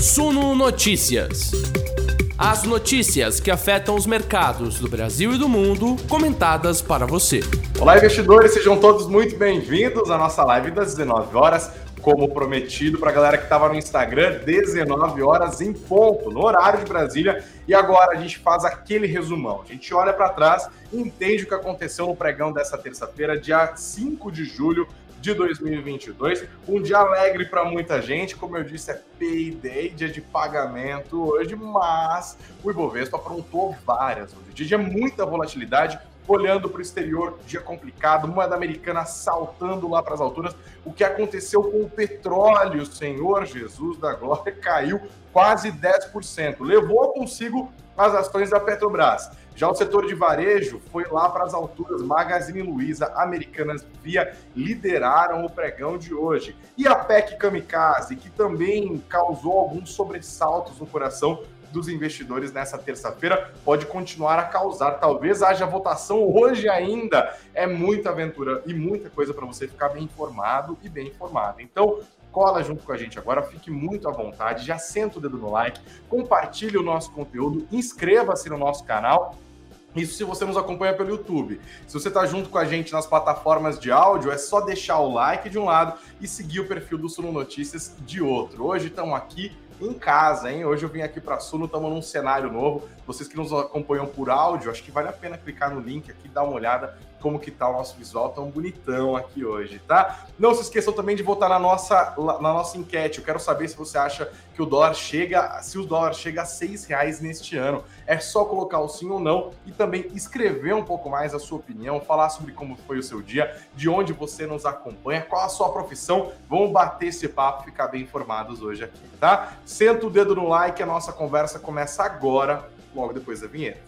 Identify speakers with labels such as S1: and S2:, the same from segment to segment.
S1: Suno Notícias. As notícias que afetam os mercados do Brasil e do mundo, comentadas para você.
S2: Olá, investidores, sejam todos muito bem-vindos à nossa live das 19 horas, como prometido para a galera que estava no Instagram, 19 horas em ponto, no horário de Brasília. E agora a gente faz aquele resumão. A gente olha para trás e entende o que aconteceu no pregão dessa terça-feira, dia 5 de julho de 2022. Um dia alegre para muita gente, como eu disse, é payday, dia de pagamento hoje, mas o Ibovespa aprontou várias hoje. Dia muita volatilidade, olhando para o exterior, dia complicado, moeda americana saltando lá para as alturas. O que aconteceu com o petróleo, Senhor Jesus da Glória, caiu quase 10%. Levou consigo as ações da Petrobras. Já o setor de varejo foi lá para as alturas. Magazine Luiza, Americanas Via lideraram o pregão de hoje. E a PEC Kamikaze, que também causou alguns sobressaltos no coração dos investidores nessa terça-feira, pode continuar a causar. Talvez haja votação hoje ainda. É muita aventura e muita coisa para você ficar bem informado e bem informado. Então, cola junto com a gente agora, fique muito à vontade, já senta o dedo no like, compartilhe o nosso conteúdo, inscreva-se no nosso canal isso se você nos acompanha pelo YouTube. Se você está junto com a gente nas plataformas de áudio, é só deixar o like de um lado e seguir o perfil do Suno Notícias de outro. Hoje estamos aqui em casa, hein? Hoje eu vim aqui para Suno, estamos num cenário novo. Vocês que nos acompanham por áudio, acho que vale a pena clicar no link aqui, dar uma olhada como que tá o nosso visual tão bonitão aqui hoje, tá? Não se esqueçam também de votar na nossa, na nossa enquete. Eu quero saber se você acha que o dólar chega, se o dólar chega a seis reais neste ano. É só colocar o sim ou não e também escrever um pouco mais a sua opinião, falar sobre como foi o seu dia, de onde você nos acompanha, qual a sua profissão. Vamos bater esse papo, ficar bem informados hoje aqui, tá? Senta o dedo no like, a nossa conversa começa agora, logo depois da vinheta.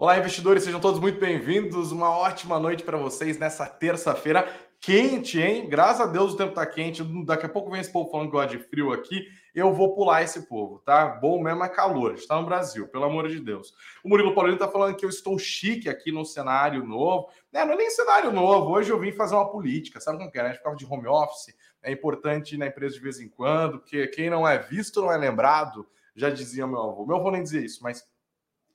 S2: Olá, investidores, sejam todos muito bem-vindos. Uma ótima noite para vocês nessa terça-feira quente, hein? Graças a Deus o tempo tá quente. Daqui a pouco vem esse povo falando que gosta de frio aqui. Eu vou pular esse povo, tá? Bom mesmo é calor. Está no Brasil, pelo amor de Deus. O Murilo Paulino tá falando que eu estou chique aqui no cenário novo. É, não é nem cenário novo. Hoje eu vim fazer uma política. Sabe como que é? Né? A gente ficava de home office. É importante ir na empresa de vez em quando, porque quem não é visto não é lembrado. Já dizia meu avô. Meu avô nem dizia isso, mas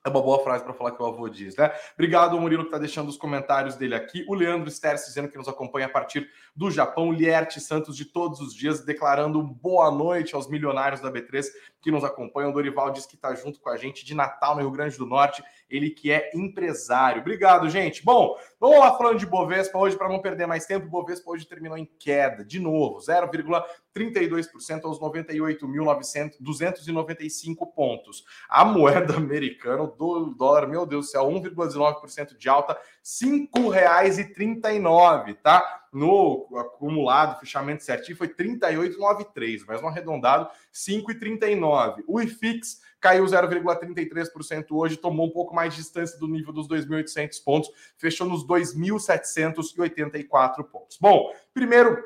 S2: é uma boa frase para falar que o avô diz, né? Obrigado, Murilo, que está deixando os comentários dele aqui. O Leandro Sters dizendo que nos acompanha a partir do Japão. Lierte Santos de todos os dias, declarando boa noite aos milionários da B3 que nos acompanham. O Dorival diz que está junto com a gente de Natal, no Rio Grande do Norte. Ele que é empresário. Obrigado, gente. Bom, vamos lá falando de Bovespa hoje, para não perder mais tempo. Bovespa hoje terminou em queda, de novo, 0,32% aos 98.295 pontos. A moeda americana, o dólar, meu Deus do céu, 1,19% de alta, R$ 5,39, tá? No acumulado, fechamento certinho, foi 38,93, mas no arredondado, 5,39. O IFIX caiu 0,33% hoje, tomou um pouco mais de distância do nível dos 2.800 pontos, fechou nos 2.784 pontos. Bom, primeiro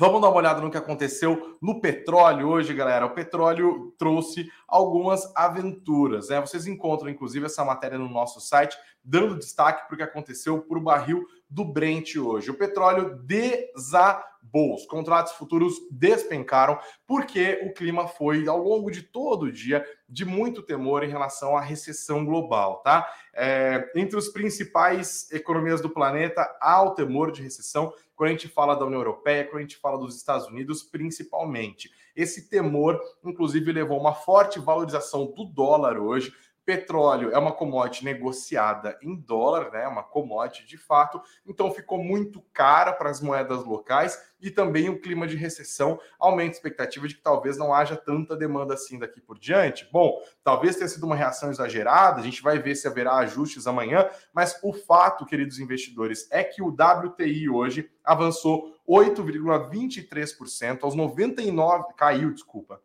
S2: Vamos dar uma olhada no que aconteceu no petróleo hoje, galera. O petróleo trouxe algumas aventuras. Né? Vocês encontram, inclusive, essa matéria no nosso site, dando destaque para o que aconteceu para o barril do Brent hoje. O petróleo desabou, os contratos futuros despencaram, porque o clima foi, ao longo de todo o dia, de muito temor em relação à recessão global, tá? É, entre os principais economias do planeta, há o temor de recessão quando a gente fala da União Europeia, quando a gente fala dos Estados Unidos, principalmente. Esse temor, inclusive, levou a uma forte valorização do dólar hoje, Petróleo é uma commodity negociada em dólar, né? Uma commodity de fato, então ficou muito cara para as moedas locais e também o clima de recessão aumenta a expectativa de que talvez não haja tanta demanda assim daqui por diante. Bom, talvez tenha sido uma reação exagerada, a gente vai ver se haverá ajustes amanhã, mas o fato, queridos investidores, é que o WTI hoje avançou 8,23% aos 99, caiu, desculpa,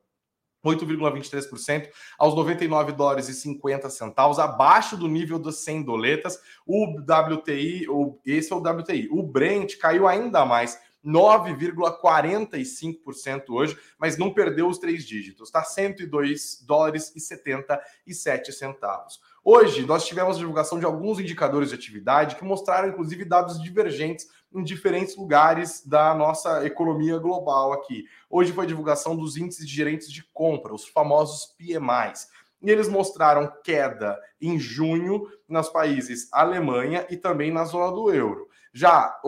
S2: 8,23% aos 99 dólares e 50 centavos, abaixo do nível dos 100 doletas. O WTI, o, esse é o WTI. O Brent caiu ainda mais, 9,45% hoje, mas não perdeu os três dígitos, tá? 102 dólares e 77 centavos. Hoje, nós tivemos divulgação de alguns indicadores de atividade que mostraram, inclusive, dados divergentes em diferentes lugares da nossa economia global aqui. Hoje foi a divulgação dos índices de gerentes de compra, os famosos PMIs. E eles mostraram queda em junho nos países Alemanha e também na zona do euro. Já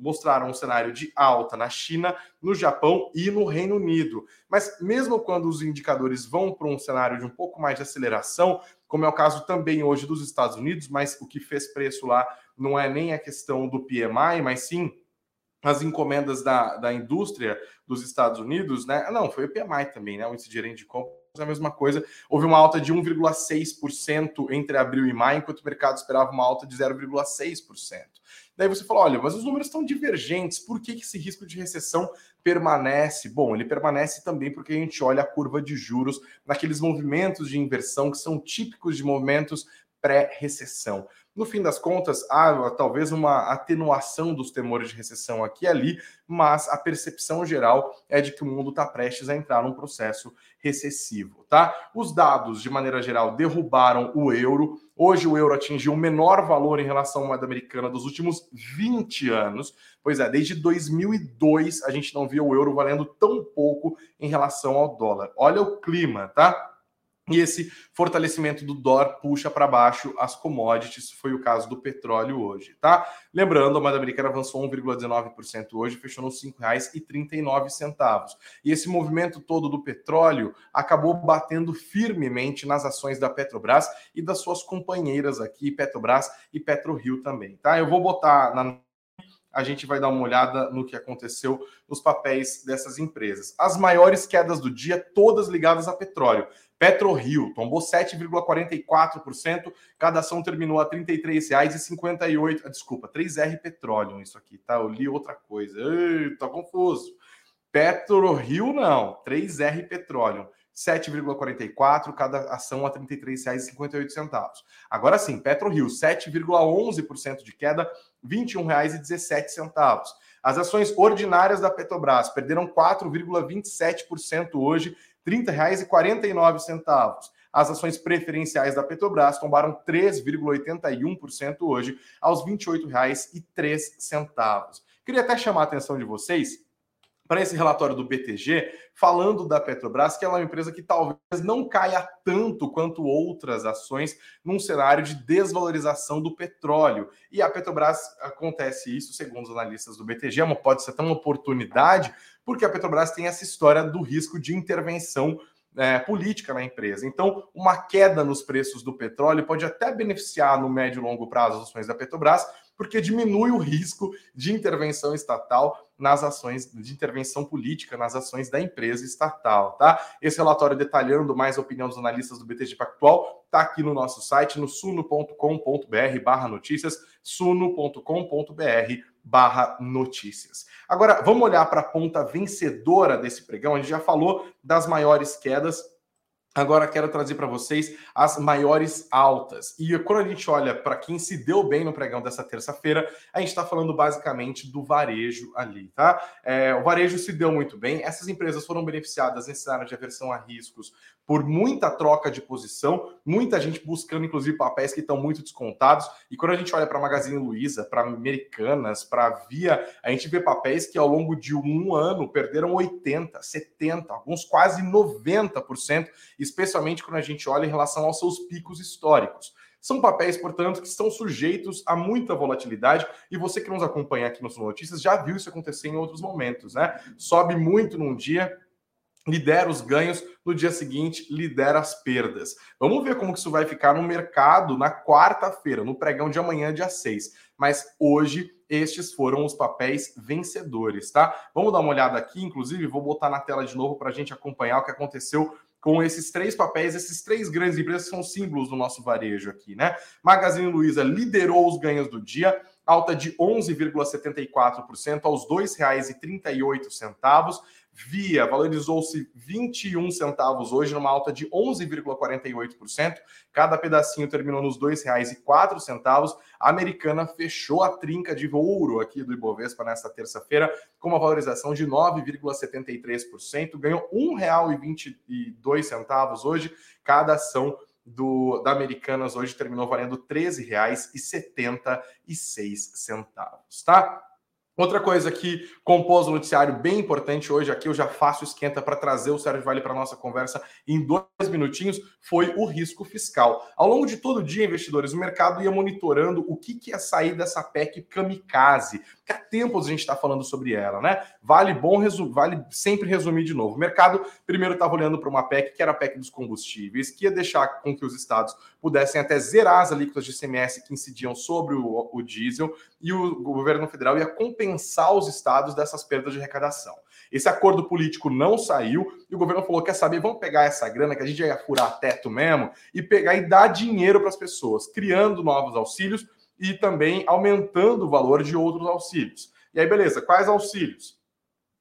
S2: mostraram um cenário de alta na China, no Japão e no Reino Unido. Mas mesmo quando os indicadores vão para um cenário de um pouco mais de aceleração, como é o caso também hoje dos Estados Unidos, mas o que fez preço lá não é nem a questão do PMI, mas sim as encomendas da, da indústria dos Estados Unidos, né? Não, foi o PMI também, né? O índice de gerente de compra a mesma coisa. Houve uma alta de 1,6% entre abril e maio, enquanto o mercado esperava uma alta de 0,6%. Daí você fala: olha, mas os números estão divergentes, por que, que esse risco de recessão permanece? Bom, ele permanece também porque a gente olha a curva de juros naqueles movimentos de inversão que são típicos de movimentos pré-recessão. No fim das contas, há talvez uma atenuação dos temores de recessão aqui e ali, mas a percepção geral é de que o mundo está prestes a entrar num processo recessivo, tá? Os dados, de maneira geral, derrubaram o euro. Hoje o euro atingiu o menor valor em relação à moeda americana dos últimos 20 anos. Pois é, desde 2002 a gente não via o euro valendo tão pouco em relação ao dólar. Olha o clima, tá? E esse fortalecimento do dólar puxa para baixo as commodities, foi o caso do petróleo hoje, tá? Lembrando, a moeda americana avançou 1,19% hoje, fechou nos R$ 5,39. E esse movimento todo do petróleo acabou batendo firmemente nas ações da Petrobras e das suas companheiras aqui, Petrobras e PetroRio também, tá? Eu vou botar na a gente vai dar uma olhada no que aconteceu nos papéis dessas empresas. As maiores quedas do dia, todas ligadas a petróleo. PetroRio tombou 7,44%, cada ação terminou a R$ 33,58. Ah, desculpa, 3R Petroleum, isso aqui, tá? Eu li outra coisa. Ei, tá confuso. PetroRio não, 3R Petroleum. 7,44, cada ação a R$ 33,58. Agora sim, PetroRio, 7,11% de queda, R$ 21,17. As ações ordinárias da Petrobras perderam 4,27% hoje, R$ 30,49. As ações preferenciais da Petrobras tombaram 3,81% hoje, aos R$ 28,03. Queria até chamar a atenção de vocês para esse relatório do BTG, falando da Petrobras, que ela é uma empresa que talvez não caia tanto quanto outras ações num cenário de desvalorização do petróleo. E a Petrobras acontece isso, segundo os analistas do BTG, é pode ser até uma oportunidade, porque a Petrobras tem essa história do risco de intervenção é, política na empresa. Então, uma queda nos preços do petróleo pode até beneficiar no médio e longo prazo as ações da Petrobras, porque diminui o risco de intervenção estatal nas ações de intervenção política nas ações da empresa estatal, tá? Esse relatório detalhando mais a opinião dos analistas do BTG Pactual está aqui no nosso site no suno.com.br/notícias, suno.com.br barra notícias. Agora, vamos olhar para a ponta vencedora desse pregão. A gente já falou das maiores quedas Agora quero trazer para vocês as maiores altas. E quando a gente olha para quem se deu bem no pregão dessa terça-feira, a gente está falando basicamente do varejo ali, tá? É, o varejo se deu muito bem. Essas empresas foram beneficiadas nesse cenário de aversão a riscos por muita troca de posição, muita gente buscando, inclusive, papéis que estão muito descontados. E quando a gente olha para Magazine Luiza, para Americanas, para Via, a gente vê papéis que ao longo de um ano perderam 80%, 70%, alguns quase 90%, especialmente quando a gente olha em relação aos seus picos históricos. São papéis, portanto, que estão sujeitos a muita volatilidade e você que nos acompanha aqui nos Notícias já viu isso acontecer em outros momentos, né? Sobe muito num dia, lidera os ganhos, no dia seguinte lidera as perdas. Vamos ver como que isso vai ficar no mercado na quarta-feira, no pregão de amanhã, dia 6. Mas hoje estes foram os papéis vencedores, tá? Vamos dar uma olhada aqui, inclusive vou botar na tela de novo para a gente acompanhar o que aconteceu com esses três papéis, esses três grandes empresas são símbolos do nosso varejo aqui, né? Magazine Luiza liderou os ganhos do dia, alta de 11,74% aos R$ 2,38. Via valorizou-se 21 centavos hoje, numa alta de 11,48%. Cada pedacinho terminou nos R$ 2,04. A americana fechou a trinca de ouro aqui do Ibovespa nesta terça-feira, com uma valorização de 9,73%. Ganhou R$ 1,22 hoje cada ação do, da Americanas hoje terminou valendo R$ 13,76, tá? Outra coisa que compôs o noticiário bem importante hoje, aqui eu já faço esquenta para trazer o Sérgio Vale para a nossa conversa em dois minutinhos, foi o risco fiscal. Ao longo de todo o dia, investidores, o mercado ia monitorando o que, que ia sair dessa PEC kamikaze, que há tempos a gente está falando sobre ela, né? Vale bom vale sempre resumir de novo. O mercado primeiro estava olhando para uma PEC que era a PEC dos combustíveis, que ia deixar com que os estados pudessem até zerar as alíquotas de ICMS que incidiam sobre o, o diesel, e o governo federal ia compensar os estados dessas perdas de arrecadação. Esse acordo político não saiu e o governo falou: quer saber, vamos pegar essa grana que a gente ia furar teto mesmo e pegar e dar dinheiro para as pessoas, criando novos auxílios e também aumentando o valor de outros auxílios. E aí, beleza, quais auxílios?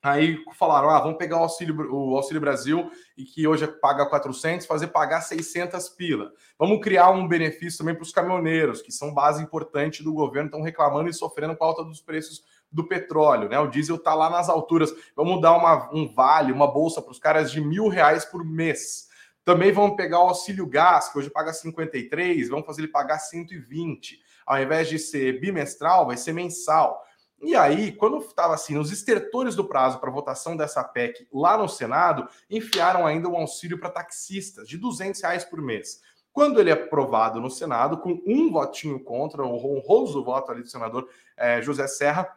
S2: Aí falaram, ah, vamos pegar o Auxílio, o Auxílio Brasil, e que hoje paga 400, fazer pagar 600 pila. Vamos criar um benefício também para os caminhoneiros, que são base importante do governo, estão reclamando e sofrendo com a alta dos preços do petróleo, né? O diesel está lá nas alturas. Vamos dar uma, um vale, uma bolsa para os caras de mil reais por mês. Também vamos pegar o auxílio gás, que hoje paga 53, vamos fazer ele pagar 120. Ao invés de ser bimestral, vai ser mensal. E aí, quando estava assim, nos estertores do prazo para votação dessa PEC lá no Senado, enfiaram ainda um auxílio para taxistas de 200 reais por mês. Quando ele é aprovado no Senado, com um votinho contra, o honroso voto ali do senador é, José Serra,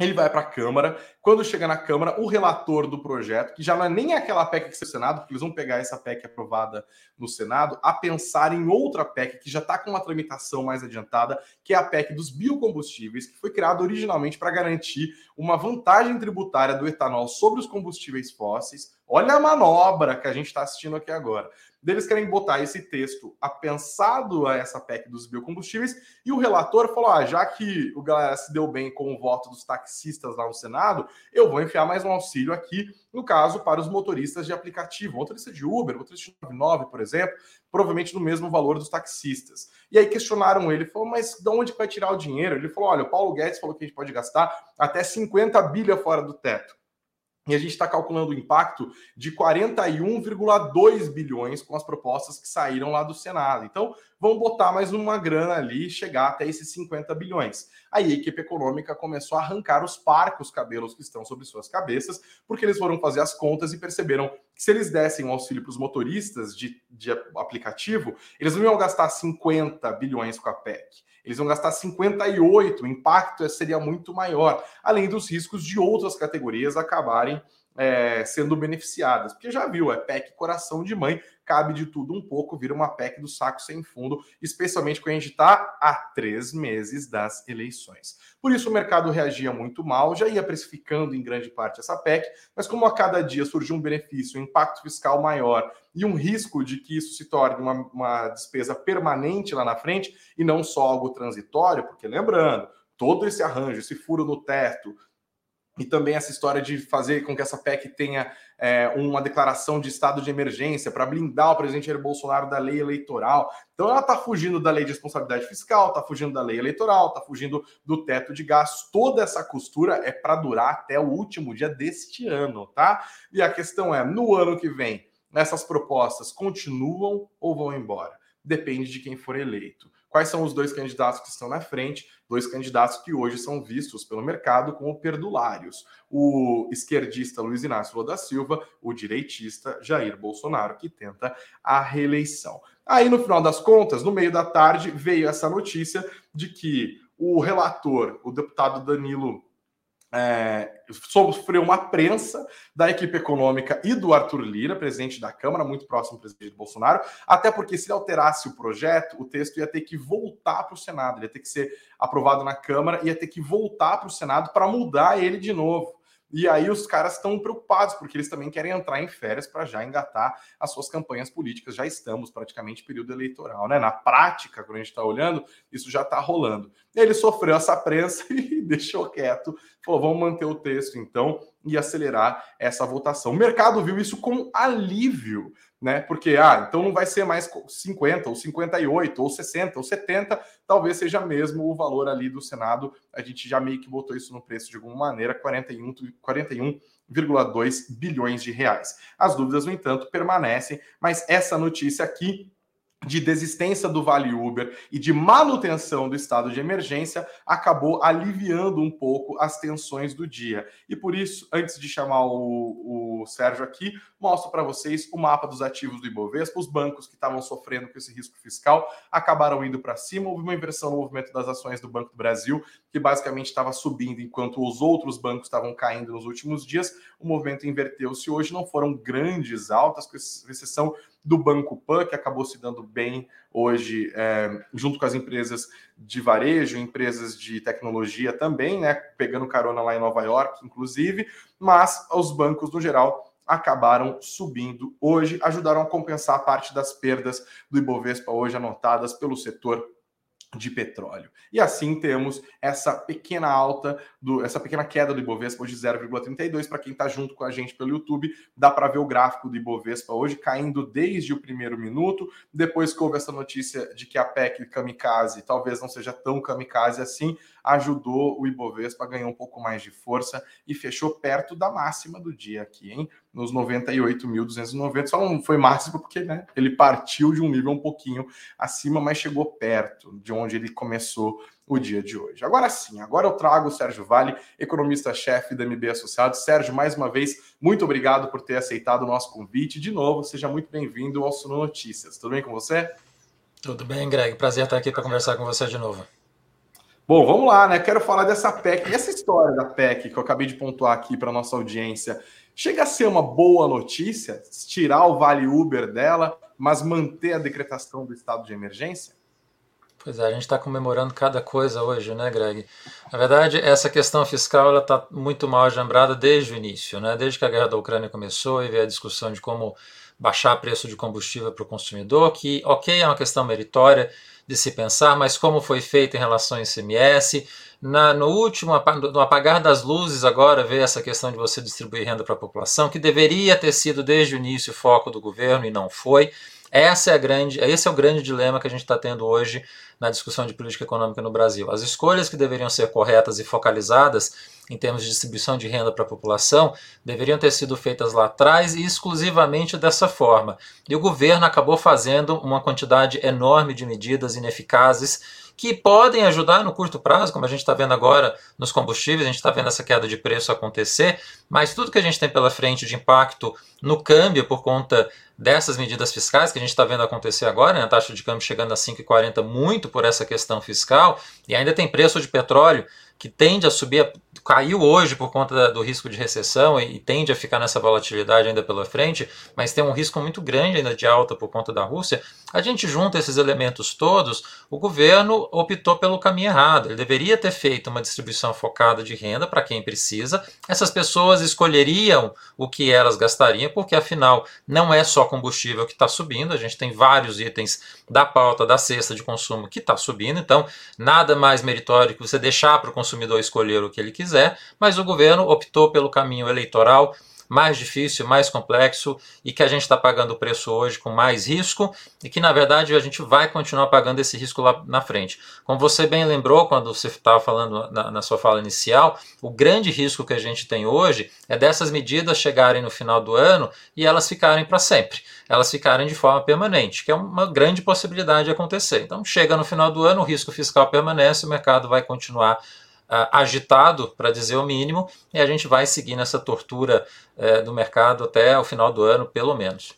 S2: ele vai para a Câmara. Quando chega na Câmara, o relator do projeto, que já não é nem aquela PEC que está no Senado, porque eles vão pegar essa PEC aprovada no Senado, a pensar em outra PEC que já está com uma tramitação mais adiantada, que é a PEC dos biocombustíveis, que foi criada originalmente para garantir uma vantagem tributária do etanol sobre os combustíveis fósseis. Olha a manobra que a gente está assistindo aqui agora. Eles querem botar esse texto apensado a essa PEC dos biocombustíveis, e o relator falou: ah, já que o galera se deu bem com o voto dos taxistas lá no Senado, eu vou enfiar mais um auxílio aqui, no caso, para os motoristas de aplicativo, motorista de Uber, motorista de 99, por exemplo, provavelmente no mesmo valor dos taxistas. E aí questionaram ele, falou, mas de onde vai tirar o dinheiro? Ele falou: olha, o Paulo Guedes falou que a gente pode gastar até 50 bilhões fora do teto. E a gente está calculando o impacto de 41,2 bilhões com as propostas que saíram lá do Senado. Então, vamos botar mais uma grana ali e chegar até esses 50 bilhões. Aí a equipe econômica começou a arrancar os parcos cabelos que estão sobre suas cabeças, porque eles foram fazer as contas e perceberam que se eles dessem um auxílio para os motoristas de, de aplicativo, eles não iam gastar 50 bilhões com a PEC. Eles vão gastar 58, o impacto seria muito maior, além dos riscos de outras categorias acabarem é, sendo beneficiadas. Porque já viu, é PEC coração de mãe, cabe de tudo um pouco, vira uma PEC do saco sem fundo, especialmente quando a gente está há três meses das eleições. Por isso o mercado reagia muito mal, já ia precificando em grande parte essa PEC, mas como a cada dia surgiu um benefício, um impacto fiscal maior e um risco de que isso se torne uma, uma despesa permanente lá na frente e não só algo transitório, porque lembrando, todo esse arranjo, esse furo no teto, e também essa história de fazer com que essa PEC tenha é, uma declaração de estado de emergência para blindar o presidente Jair Bolsonaro da lei eleitoral. Então ela está fugindo da lei de responsabilidade fiscal, está fugindo da lei eleitoral, está fugindo do teto de gastos. Toda essa costura é para durar até o último dia deste ano, tá? E a questão é, no ano que vem, essas propostas continuam ou vão embora? Depende de quem for eleito. Quais são os dois candidatos que estão na frente? Dois candidatos que hoje são vistos pelo mercado como perdulários. O esquerdista Luiz Inácio Lula da Silva, o direitista Jair Bolsonaro, que tenta a reeleição. Aí, no final das contas, no meio da tarde, veio essa notícia de que o relator, o deputado Danilo é, sofreu uma prensa da equipe econômica e do Arthur Lira, presidente da Câmara, muito próximo do presidente Bolsonaro, até porque se alterasse o projeto, o texto ia ter que voltar para o Senado, ia ter que ser aprovado na Câmara, ia ter que voltar para o Senado para mudar ele de novo. E aí os caras estão preocupados, porque eles também querem entrar em férias para já engatar as suas campanhas políticas. Já estamos praticamente período eleitoral, né? Na prática, quando a gente está olhando, isso já está rolando. Ele sofreu essa prensa e deixou quieto. Falou: vamos manter o texto então e acelerar essa votação. O mercado viu isso com alívio, né? Porque, ah, então não vai ser mais 50, ou 58, ou 60, ou 70, talvez seja mesmo o valor ali do Senado. A gente já meio que botou isso no preço de alguma maneira, 41, 41,2 bilhões de reais. As dúvidas, no entanto, permanecem, mas essa notícia aqui de desistência do Vale Uber e de manutenção do estado de emergência acabou aliviando um pouco as tensões do dia. E por isso, antes de chamar o, o Sérgio aqui, mostro para vocês o mapa dos ativos do Ibovespa. Os bancos que estavam sofrendo com esse risco fiscal acabaram indo para cima. Houve uma inversão no movimento das ações do Banco do Brasil, que basicamente estava subindo enquanto os outros bancos estavam caindo nos últimos dias. O movimento inverteu-se hoje. Não foram grandes altas, com exceção do Banco Pan, que acabou se dando bem hoje, é, junto com as empresas de varejo, empresas de tecnologia também, né? Pegando carona lá em Nova York, inclusive, mas os bancos, no geral, acabaram subindo hoje, ajudaram a compensar parte das perdas do Ibovespa hoje anotadas pelo setor de petróleo. E assim temos essa pequena alta, do, essa pequena queda do Ibovespa hoje 0,32. Para quem está junto com a gente pelo YouTube, dá para ver o gráfico do Ibovespa hoje caindo desde o primeiro minuto. Depois que houve essa notícia de que a PEC kamikaze talvez não seja tão kamikaze assim, ajudou o Ibovespa a ganhar um pouco mais de força e fechou perto da máxima do dia aqui, hein? Nos 98.290. Só não foi máximo porque né, ele partiu de um nível um pouquinho acima, mas chegou perto de onde ele começou o dia de hoje. Agora sim, agora eu trago o Sérgio Vale, economista-chefe da MB Associados. Sérgio, mais uma vez, muito obrigado por ter aceitado o nosso convite. De novo, seja muito bem-vindo ao Suno Notícias. Tudo bem com você?
S3: Tudo bem, Greg. Prazer estar aqui para conversar com você de novo.
S2: Bom, vamos lá, né? Quero falar dessa PEC, essa história da PEC que eu acabei de pontuar aqui para nossa audiência. Chega a ser uma boa notícia tirar o Vale Uber dela, mas manter a decretação do estado de emergência?
S3: Pois é, a gente está comemorando cada coisa hoje, né, Greg? Na verdade, essa questão fiscal está muito mal ajambrada desde o início, né? Desde que a guerra da Ucrânia começou e veio a discussão de como baixar o preço de combustível para o consumidor, que, ok, é uma questão meritória, de se pensar, mas como foi feito em relação ao ICMS. Na, no último, no apagar das luzes, agora vê essa questão de você distribuir renda para a população, que deveria ter sido desde o início o foco do governo e não foi. Essa é a grande, esse é o grande dilema que a gente está tendo hoje na discussão de política econômica no Brasil. As escolhas que deveriam ser corretas e focalizadas em termos de distribuição de renda para a população deveriam ter sido feitas lá atrás e exclusivamente dessa forma. E o governo acabou fazendo uma quantidade enorme de medidas ineficazes que podem ajudar no curto prazo, como a gente está vendo agora nos combustíveis, a gente está vendo essa queda de preço acontecer, mas tudo que a gente tem pela frente de impacto no câmbio por conta dessas medidas fiscais que a gente está vendo acontecer agora, né? a taxa de câmbio chegando a 5,40 muito por essa questão fiscal, e ainda tem preço de petróleo que tende a subir, caiu hoje por conta do risco de recessão e, tende a ficar nessa volatilidade ainda pela frente, mas tem um risco muito grande ainda de alta por conta da Rússia. A gente junta esses elementos todos, o governo optou pelo caminho errado. Ele deveria ter feito uma distribuição focada de renda para quem precisa. Essas pessoas escolheriam o que elas gastariam, porque afinal não é só combustível que está subindo, a gente tem vários itens da pauta da cesta de consumo que está subindo, então nada mais meritório que você deixar para o consumidor escolher o que ele quiser, mas o governo optou pelo caminho eleitoral mais difícil, mais complexo e que a gente está pagando o preço hoje com mais risco e que na verdade a gente vai continuar pagando esse risco lá na frente. Como você bem lembrou quando você estava falando na, na, sua fala inicial, o grande risco que a gente tem hoje é dessas medidas chegarem no final do ano e elas ficarem para sempre, elas ficarem de forma permanente, que é uma grande possibilidade de acontecer. Então chega no final do ano, o risco fiscal permanece, o mercado vai continuar agitado, para dizer o mínimo, e a gente vai seguir nessa tortura uh, do mercado até o final do ano, pelo menos.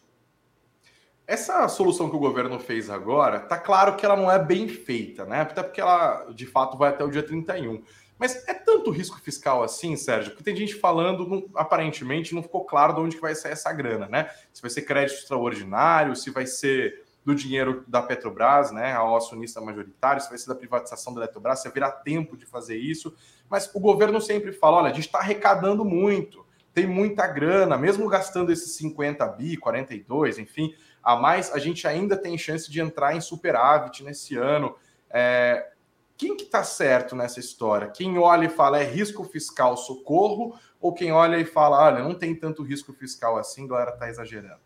S2: Essa solução que o governo fez agora, tá claro que ela não é bem feita, né? Até porque ela, de fato, vai até o dia 31. Mas é tanto risco fiscal assim, Sérgio? Porque tem gente falando, não, aparentemente, não ficou claro de onde que vai sair essa grana, né? Se vai ser crédito extraordinário, se vai ser do dinheiro da Petrobras, né, ao acionista majoritário, se vai ser da privatização da Eletrobras, se haverá tempo de fazer isso. Mas o governo sempre fala: olha, a gente está arrecadando muito, tem muita grana, mesmo gastando esses 50 bi, 42, enfim, a mais, a gente ainda tem chance de entrar em superávit nesse ano. É, quem que está certo nessa história? Quem olha e fala é risco fiscal, socorro, ou quem olha e fala, olha, não tem tanto risco fiscal assim, galera está exagerando?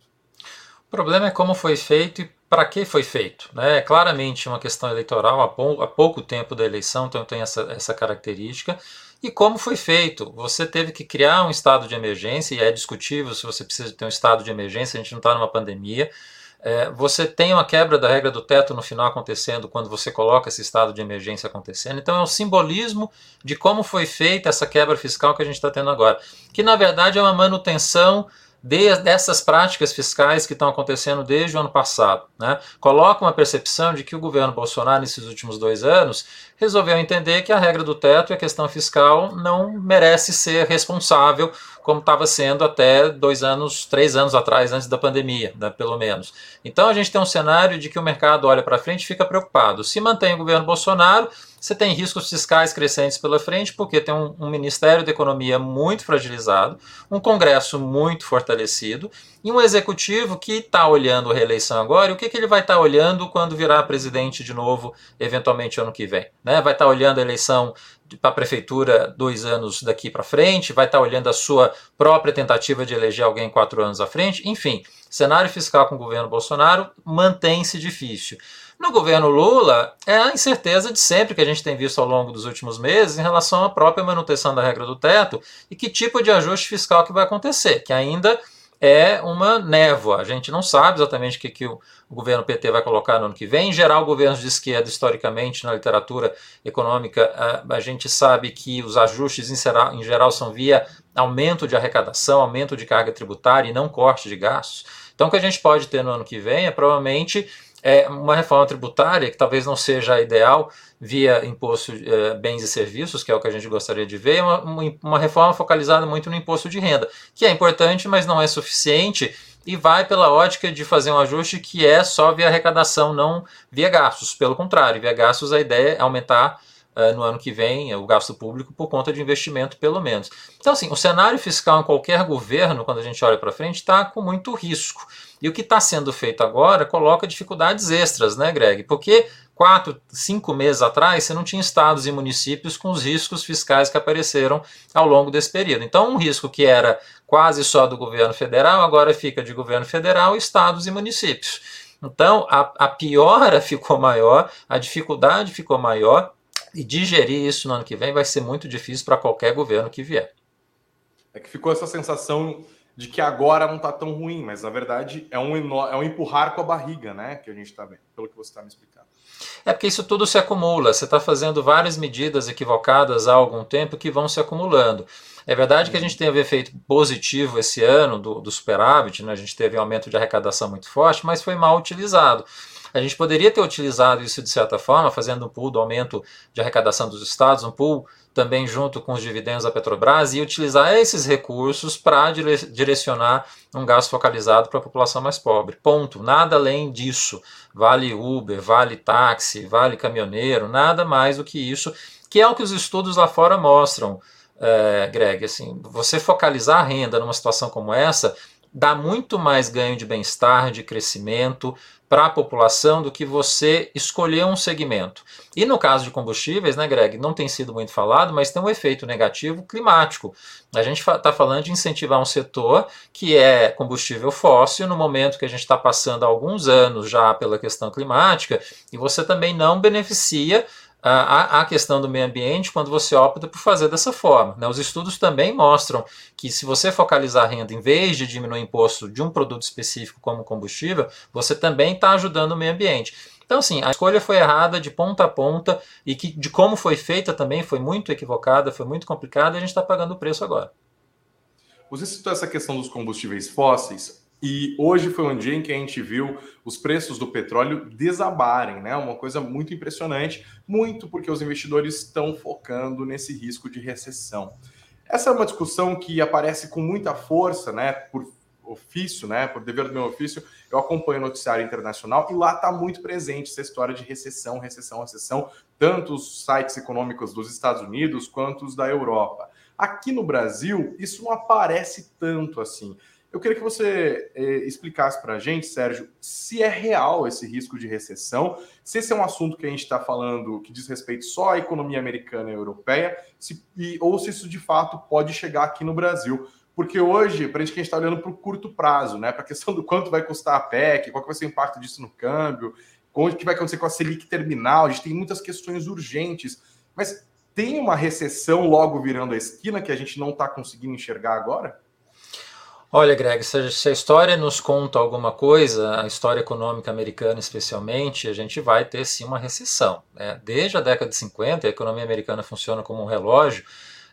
S3: O problema é como foi feito e para que foi feito. Né? É claramente uma questão eleitoral há, há pouco tempo da eleição, então tem essa, essa característica. E como foi feito? Você teve que criar um estado de emergência, e é discutível se você precisa ter um estado de emergência, a gente não está numa pandemia. É, você tem uma quebra da regra do teto no final acontecendo quando você coloca esse estado de emergência acontecendo. Então é um simbolismo de como foi feita essa quebra fiscal que a gente está tendo agora, que na verdade é uma manutenção de, dessas práticas fiscais que estão acontecendo desde o ano passado. Né? Coloca uma percepção de que o governo Bolsonaro, nesses últimos dois anos, resolveu entender que a regra do teto e a questão fiscal não merece ser responsável como estava sendo até dois anos, três anos atrás, antes da pandemia, né, pelo menos. Então a gente tem um cenário de que o mercado olha para frente e fica preocupado. Se mantém o governo Bolsonaro, você tem riscos fiscais crescentes pela frente, porque tem um, um Ministério da Economia muito fragilizado, um Congresso muito fortalecido e um Executivo que está olhando a reeleição agora. E o que, que ele vai estar tá olhando quando virar presidente de novo, eventualmente ano que vem? Né? Vai estar tá olhando a eleição para a prefeitura dois anos daqui para frente, vai estar tá olhando a sua própria tentativa de eleger alguém quatro anos à frente. Enfim, cenário fiscal com o governo Bolsonaro mantém-se difícil. No governo Lula, é a incerteza de sempre que a gente tem visto ao longo dos últimos meses em relação à própria manutenção da regra do teto e que tipo de ajuste fiscal que vai acontecer, que ainda é uma névoa. A gente não sabe exatamente o que, que o, o, governo PT vai colocar no ano que vem. Em geral, governos de esquerda, historicamente, na literatura econômica, a, a gente sabe que os ajustes, em geral, em geral, são via aumento de arrecadação, aumento de carga tributária e não corte de gastos. Então, o que a gente pode ter no ano que vem é provavelmente é uma reforma tributária que talvez não seja a ideal via imposto é, bens e serviços, que é o que a gente gostaria de ver, uma, uma reforma focalizada muito no imposto de renda, que é importante, mas não é suficiente e vai pela ótica de fazer um ajuste que é só via arrecadação, não via gastos. Pelo contrário, via gastos a ideia é aumentar uh, no ano que vem o gasto público por conta de investimento, pelo menos. Então, assim, o cenário fiscal em qualquer governo, quando a gente olha para frente, está com muito risco. E o que está sendo feito agora coloca dificuldades extras, né, Greg? Porque quatro, cinco meses atrás você não tinha estados e municípios com os riscos fiscais que apareceram ao longo desse período. Então, um risco que era quase só do governo federal agora fica de governo federal, estados e municípios. Então, a, a piora ficou maior, a dificuldade ficou maior, e digerir isso no ano que vem vai ser muito difícil para qualquer governo que vier.
S2: É que ficou essa sensação de que agora não está tão ruim, mas na verdade é um, é um empurrar com a barriga, né? Que a gente está vendo, pelo que você está me explicando.
S3: É porque isso tudo se acumula. Você está fazendo várias medidas equivocadas há algum tempo que vão se acumulando. É verdade que a gente teve efeito positivo esse ano do, do superávit, né? a gente teve um aumento de arrecadação muito forte, mas foi mal utilizado. A gente poderia ter utilizado isso de certa forma, fazendo um pool do aumento de arrecadação dos estados, um pool também junto com os dividendos da Petrobras e utilizar esses recursos para direcionar um gasto focalizado para a população mais pobre. Ponto. Nada além disso. Vale Uber, vale táxi, vale caminhoneiro, nada mais do que isso, que é o que os estudos lá fora mostram, é, Greg. Assim, você focalizar a renda numa situação como essa dá muito mais ganho de bem-estar, de crescimento, para a população do que você escolher um segmento. E no caso de combustíveis, né, Greg, não tem sido muito falado, mas tem um efeito negativo climático. A gente está falando de incentivar um setor que é combustível fóssil no momento que a gente está passando alguns anos já pela questão climática, e você também não beneficia a, a questão do meio ambiente quando você opta por fazer dessa forma. Né? Os estudos também mostram que se você focalizar a renda em vez de diminuir o imposto de um produto específico como combustível, você também está ajudando o meio ambiente. Então, assim, a escolha foi errada de ponta a ponta e que de como foi feita também foi muito equivocada, foi muito complicada e a gente está pagando o preço agora.
S2: Você citou essa questão dos combustíveis fósseis. E hoje foi um dia em que a gente viu os preços do petróleo desabarem, né? Uma coisa muito impressionante, muito porque os investidores estão focando nesse risco de recessão. Essa é uma discussão que aparece com muita força, né? Por ofício, né, por dever do meu ofício, eu acompanho o noticiário internacional e lá está muito presente essa história de recessão, recessão, recessão, tanto os sites econômicos dos Estados Unidos quanto os da Europa. Aqui no Brasil, isso não aparece tanto assim. Eu queria que você eh, explicasse para a gente, Sérgio, se é real esse risco de recessão, se esse é um assunto que a gente está falando que diz respeito só à economia americana e europeia, se, e, ou se isso de fato pode chegar aqui no Brasil. Porque hoje, para a gente está olhando para o curto prazo, né? Para a questão do quanto vai custar a PEC, qual vai ser o impacto disso no câmbio, o que vai acontecer com a Selic terminal, a gente tem muitas questões urgentes. Mas tem uma recessão logo virando a esquina que a gente não está conseguindo enxergar agora?
S3: Olha, Greg, se a história nos conta alguma coisa, a história econômica americana especialmente, a gente vai ter sim uma recessão. Né? Desde a década de 50, a economia americana funciona como um relógio.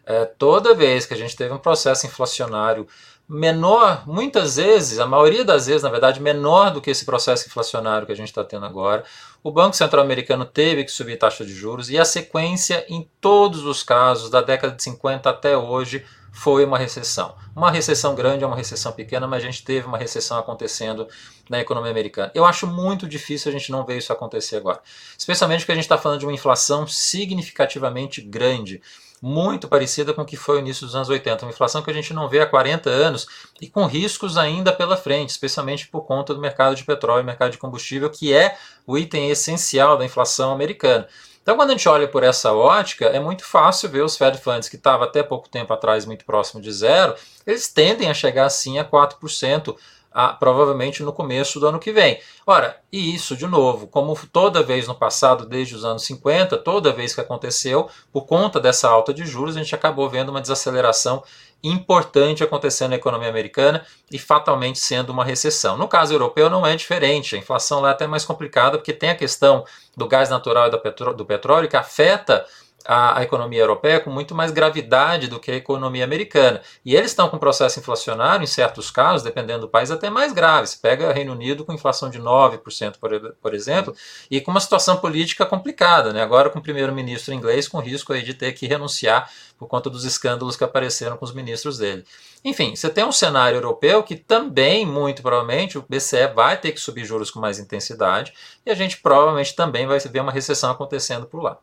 S3: É, toda vez que a gente teve um processo inflacionário menor, muitas vezes, a maioria das vezes, na verdade, menor do que esse processo inflacionário que a gente está tendo agora, o Banco Central Americano teve que subir taxa de juros e a sequência, em todos os casos, da década de 50 até hoje, foi uma recessão. Uma recessão grande é uma recessão pequena, mas a gente teve uma recessão acontecendo na economia americana. Eu acho muito difícil a gente não ver isso acontecer agora. Especialmente porque a gente está falando de uma inflação significativamente grande muito parecida com o que foi o início dos anos 80. Uma inflação que a gente não vê há 40 anos e com riscos ainda pela frente, especialmente por conta do mercado de petróleo e mercado de combustível, que é o item essencial da inflação americana. Então, quando a gente olha por essa ótica, é muito fácil ver os Fed Funds, que estava até pouco tempo atrás muito próximo de zero, eles tendem a chegar assim a 4% a, provavelmente no começo do ano que vem. Ora, e isso, de novo, como toda vez no passado, desde os anos 50, toda vez que aconteceu, por conta dessa alta de juros, a gente acabou vendo uma desaceleração importante acontecendo na economia americana e fatalmente sendo uma recessão. No caso europeu não é diferente, a inflação lá é até mais complicada porque tem a questão do gás natural e do petróleo que afeta a, a, economia europeia com muito mais gravidade do que a economia americana. E eles estão com processo inflacionário, em certos casos, dependendo do país, até mais grave. Você pega Reino Unido com inflação de 9%, por, por exemplo, e com uma situação política complicada, né? agora com o primeiro-ministro inglês com risco aí de ter que renunciar por conta dos escândalos que apareceram com os ministros dele. Enfim, você tem um cenário europeu que também, muito provavelmente, o BCE vai ter que subir juros com mais intensidade e a gente provavelmente também vai ver uma recessão acontecendo por lá.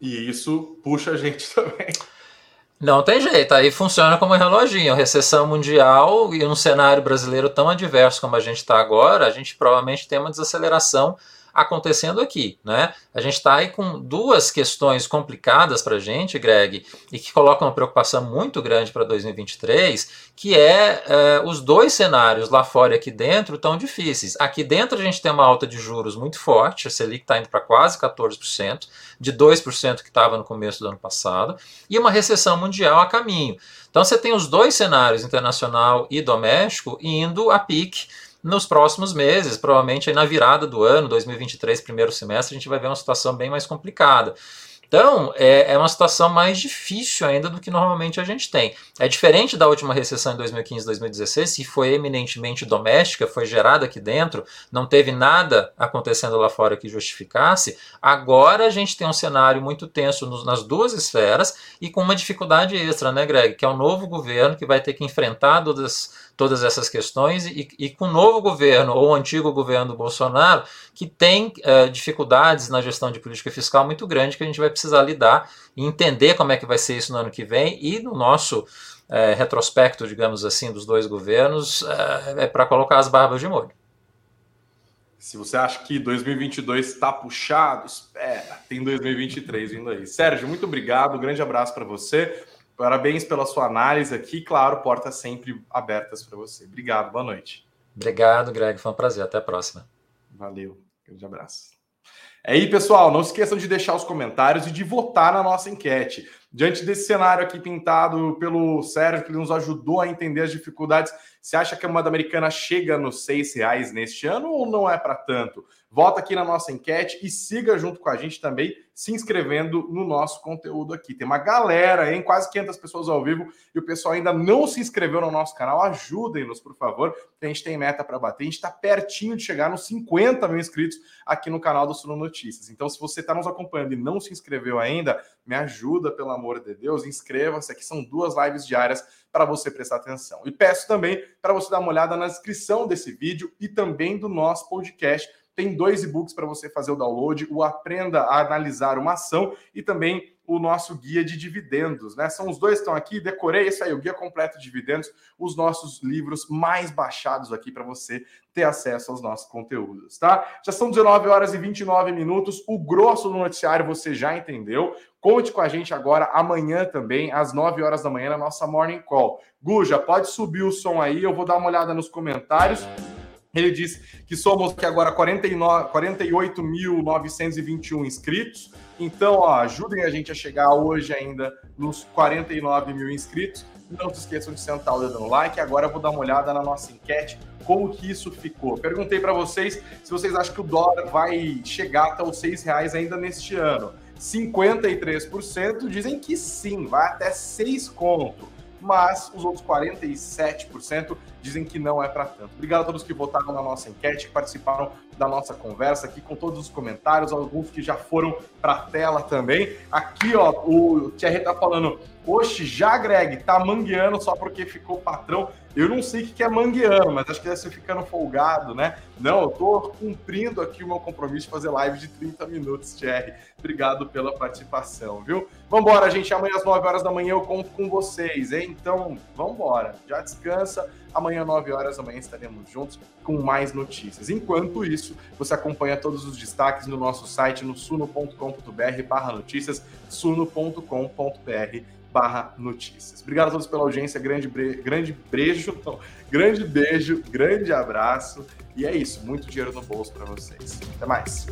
S2: E isso puxa a gente também.
S3: Não tem jeito, aí funciona como um reloginho. Recessão mundial e num cenário brasileiro tão adverso como a gente está agora, a gente provavelmente tem uma desaceleração acontecendo aqui, né? A gente está aí com duas questões complicadas para a gente, Greg, e que colocam uma preocupação muito grande para 2023, que é, é, os dois cenários lá fora e aqui dentro tão difíceis. Aqui dentro a gente tem uma alta de juros muito forte, a Selic está indo para quase 14%, de 2% que estava no começo do ano passado, e uma recessão mundial a caminho. Então você tem os dois cenários, internacional e doméstico, indo a pique nos próximos meses, provavelmente na virada do ano, 2023, primeiro semestre, a gente vai ver uma situação bem mais complicada. Então, é, é, uma situação mais difícil ainda do que normalmente a gente tem. É diferente da última recessão em 2015 2016, que foi eminentemente doméstica, foi gerada aqui dentro, não teve nada acontecendo lá fora que justificasse. Agora a gente tem um cenário muito tenso nas duas esferas e com uma dificuldade extra, né, Greg? Que é o novo governo que vai ter que enfrentar todas todas essas questões e, e com o novo governo ou o antigo governo do Bolsonaro que tem uh, dificuldades na gestão de política fiscal muito grande que a gente vai precisar lidar e entender como é que vai ser isso no ano que vem e no nosso uh, retrospecto, digamos assim, dos dois governos uh, é para colocar as barbas de molho.
S2: Se você acha que 2022 está puxado, espera, tem 2023 vindo aí. Sérgio, muito obrigado, um grande abraço para você. Parabéns pela sua análise aqui. Claro, portas sempre abertas para você. Obrigado, boa noite.
S3: Obrigado, Greg. Foi um prazer. Até a próxima.
S2: Valeu. Grande abraço. É aí, pessoal, não esqueçam de deixar os comentários e de votar na nossa enquete. Diante desse cenário aqui pintado pelo Sérgio, que nos ajudou a entender as dificuldades, você acha que a moeda americana chega nos seis reais neste ano ou não é para tanto? Vota aqui na nossa enquete e siga junto com a gente também, se inscrevendo no nosso conteúdo aqui. Tem uma galera, hein? Quase 500 pessoas ao vivo e o pessoal ainda não se inscreveu no nosso canal. Ajudem-nos, por favor, a gente tem meta para bater. A gente está pertinho de chegar nos 50 mil inscritos aqui no canal do Suno Notícias. Então, se você está nos acompanhando e não se inscreveu ainda, me ajuda, pelo amor de Deus, inscreva-se. Aqui são duas lives diárias para você prestar atenção. E peço também para você dar uma olhada na descrição desse vídeo e também do nosso podcast. Tem dois e-books para você fazer o download, o Aprenda a Analisar uma Ação e também o nosso guia de dividendos, né? São os dois que estão aqui, decorei isso aí, o guia completo de dividendos, os nossos livros mais baixados aqui para você ter acesso aos nossos conteúdos, tá? Já são 19 horas e 29 minutos, o grosso do noticiário você já entendeu. Conte com a gente agora amanhã também, às 9 horas da manhã, na nossa Morning Call. Guja, pode subir o som aí, eu vou dar uma olhada nos comentários. Ele diz que somos aqui agora 48.921 inscritos. Então, ó, ajudem a gente a chegar hoje ainda nos 49 mil inscritos. Não se esqueçam de sentar o dedo no like. Agora eu vou dar uma olhada na nossa enquete, como que isso ficou. Perguntei para vocês se vocês acham que o dólar vai chegar até os seis reais ainda neste ano. 53% dizem que sim, vai até 6 conto mas os outros 47% dizem que não é para tanto. Obrigado a todos que votaram na nossa enquete, que participaram da nossa conversa aqui com todos os comentários, alguns que já foram para a tela também. Aqui, ó, o Thierry tá falando, oxe, já Greg, tá mangueando só porque ficou patrão. Eu não sei o que é mangueando, mas acho que deve ser ficando folgado, né? Não, eu tô cumprindo aqui o meu compromisso de fazer live de 30 minutos, Thierry. Obrigado pela participação, viu? Vambora, gente. Amanhã às 9 horas da manhã eu conto com vocês, hein? Então, vambora. Já descansa. Amanhã, 9 horas da manhã, estaremos juntos com mais notícias. Enquanto isso, você acompanha todos os destaques no nosso site no suno.com.br barra notícias, suno.com.br barra notícias. Obrigado a todos pela audiência, grande, bre... grande beijo, não, grande beijo, grande abraço e é isso, muito dinheiro no bolso para vocês. Até mais.